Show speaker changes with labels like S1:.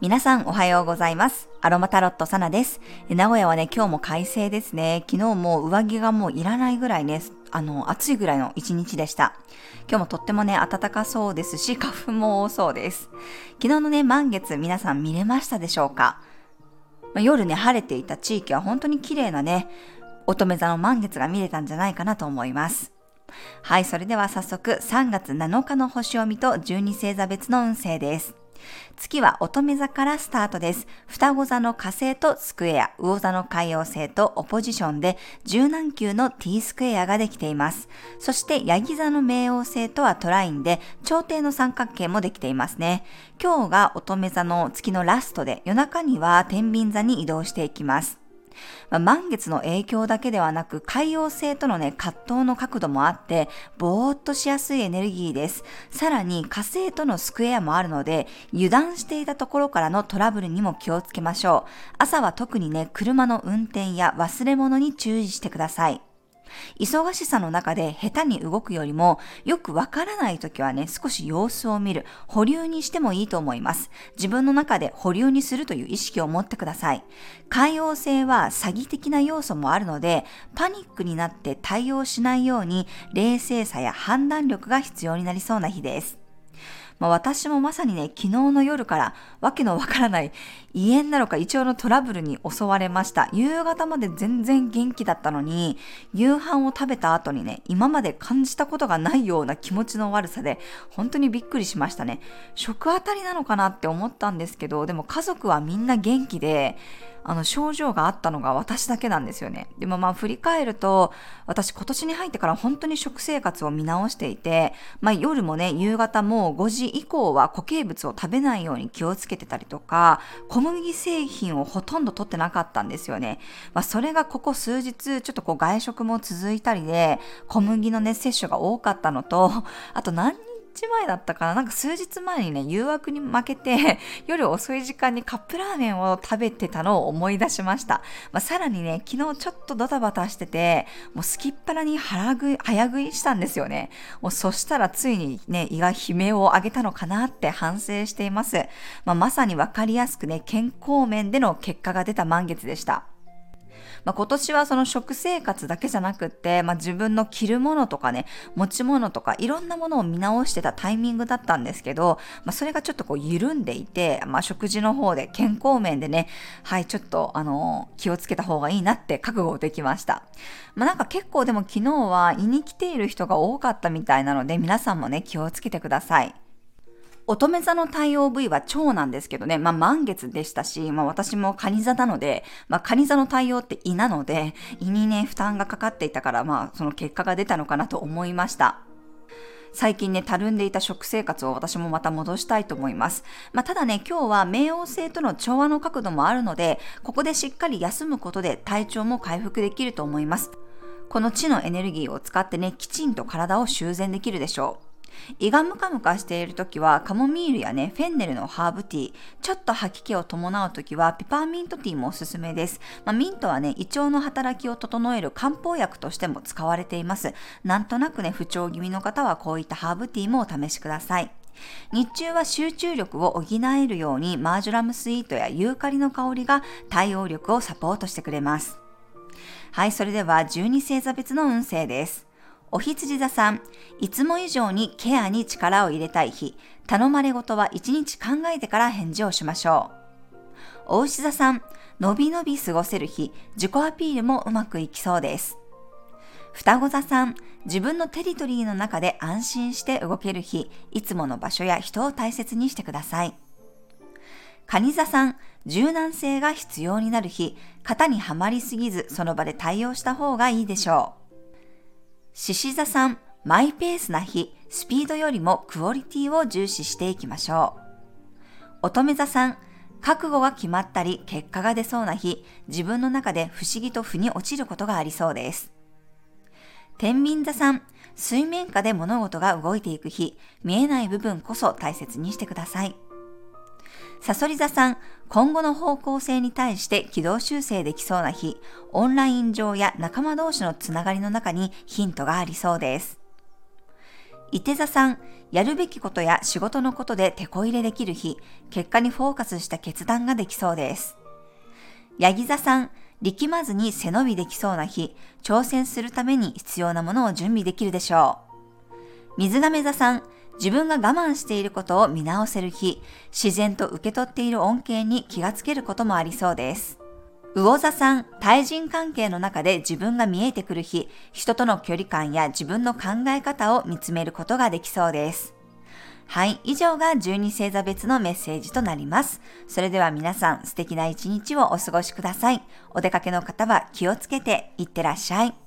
S1: 皆さんおはようございます。アロマタロットサナです。名古屋はね、今日も快晴ですね。昨日も上着がもういらないぐらいね、あの、暑いぐらいの一日でした。今日もとってもね、暖かそうですし、花粉も多そうです。昨日のね、満月皆さん見れましたでしょうか、まあ、夜ね、晴れていた地域は本当に綺麗なね、乙女座の満月が見れたんじゃないかなと思います。はい、それでは早速3月7日の星読みと12星座別の運勢です。月は乙女座からスタートです。双子座の火星とスクエア、魚座の海洋星とオポジションで柔軟球の T スクエアができています。そしてヤギ座の冥王星とはトラインで朝廷の三角形もできていますね。今日が乙女座の月のラストで夜中には天秤座に移動していきます。まあ、満月の影響だけではなく、海洋星とのね、葛藤の角度もあって、ぼーっとしやすいエネルギーです。さらに火星とのスクエアもあるので、油断していたところからのトラブルにも気をつけましょう。朝は特にね、車の運転や忘れ物に注意してください。忙しさの中で下手に動くよりも、よくわからない時はね、少し様子を見る、保留にしてもいいと思います。自分の中で保留にするという意識を持ってください。海王星は詐欺的な要素もあるので、パニックになって対応しないように、冷静さや判断力が必要になりそうな日です。まあ、私もまさにね、昨日の夜からわけのわからない胃炎なのか胃腸のトラブルに襲われました。夕方まで全然元気だったのに、夕飯を食べた後にね、今まで感じたことがないような気持ちの悪さで、本当にびっくりしましたね。食あたりなのかなって思ったんですけど、でも家族はみんな元気で、あの症状があったのが私だけなんですよね。でもまあ振り返ると、私今年に入ってから本当に食生活を見直していて、まあ夜もね、夕方も5時以降は固形物を食べないように気をつけてたりとか、小麦製品をほとんど取ってなかったんですよね。まあそれがここ数日、ちょっとこう外食も続いたりで、小麦のね、摂取が多かったのと、あと何日前だったかななんか数日前にね、誘惑に負けて、夜遅い時間にカップラーメンを食べてたのを思い出しました。まあ、さらにね、昨日ちょっとドタバタしてて、もうすきっ腹に腹食い、早食いしたんですよね。もうそしたらついにね、胃が悲鳴を上げたのかなって反省しています。まあ、まさにわかりやすくね、健康面での結果が出た満月でした。まあ、今年はその食生活だけじゃなくって、まあ、自分の着るものとかね、持ち物とかいろんなものを見直してたタイミングだったんですけど、まあ、それがちょっとこう緩んでいて、まあ、食事の方で健康面でね、はい、ちょっとあの、気をつけた方がいいなって覚悟できました。まあ、なんか結構でも昨日は胃に来ている人が多かったみたいなので、皆さんもね、気をつけてください。乙女座の太陽部位は蝶なんですけどね、まあ満月でしたし、まあ私も蟹座なので、まあ蟹座の太陽って胃なので、胃にね、負担がかかっていたから、まあその結果が出たのかなと思いました。最近ね、たるんでいた食生活を私もまた戻したいと思います。まあ、ただね、今日は冥王星との調和の角度もあるので、ここでしっかり休むことで体調も回復できると思います。この地のエネルギーを使ってね、きちんと体を修繕できるでしょう。胃がムカムカしている時はカモミールやね、フェンネルのハーブティー、ちょっと吐き気を伴う時はピパーミントティーもおすすめです。まあ、ミントはね、胃腸の働きを整える漢方薬としても使われています。なんとなくね、不調気味の方はこういったハーブティーもお試しください。日中は集中力を補えるようにマージュラムスイートやユーカリの香りが対応力をサポートしてくれます。はい、それでは12星座別の運勢です。お羊座さん、いつも以上にケアに力を入れたい日、頼まれ事は一日考えてから返事をしましょう。お牛座さん、のびのび過ごせる日、自己アピールもうまくいきそうです。双子座さん、自分のテリトリーの中で安心して動ける日、いつもの場所や人を大切にしてください。蟹座さん、柔軟性が必要になる日、型にはまりすぎずその場で対応した方がいいでしょう。獅子座さん、マイペースな日、スピードよりもクオリティを重視していきましょう。乙女座さん、覚悟が決まったり結果が出そうな日、自分の中で不思議と腑に落ちることがありそうです。天秤座さん、水面下で物事が動いていく日、見えない部分こそ大切にしてください。サソリ座さん、今後の方向性に対して軌道修正できそうな日、オンライン上や仲間同士のつながりの中にヒントがありそうです。伊手座さん、やるべきことや仕事のことで手こ入れできる日、結果にフォーカスした決断ができそうです。ヤギ座さん、力まずに背伸びできそうな日、挑戦するために必要なものを準備できるでしょう。水亀座さん、自分が我慢していることを見直せる日、自然と受け取っている恩恵に気がつけることもありそうです。魚座さん、対人関係の中で自分が見えてくる日、人との距離感や自分の考え方を見つめることができそうです。はい、以上が12星座別のメッセージとなります。それでは皆さん素敵な一日をお過ごしください。お出かけの方は気をつけていってらっしゃい。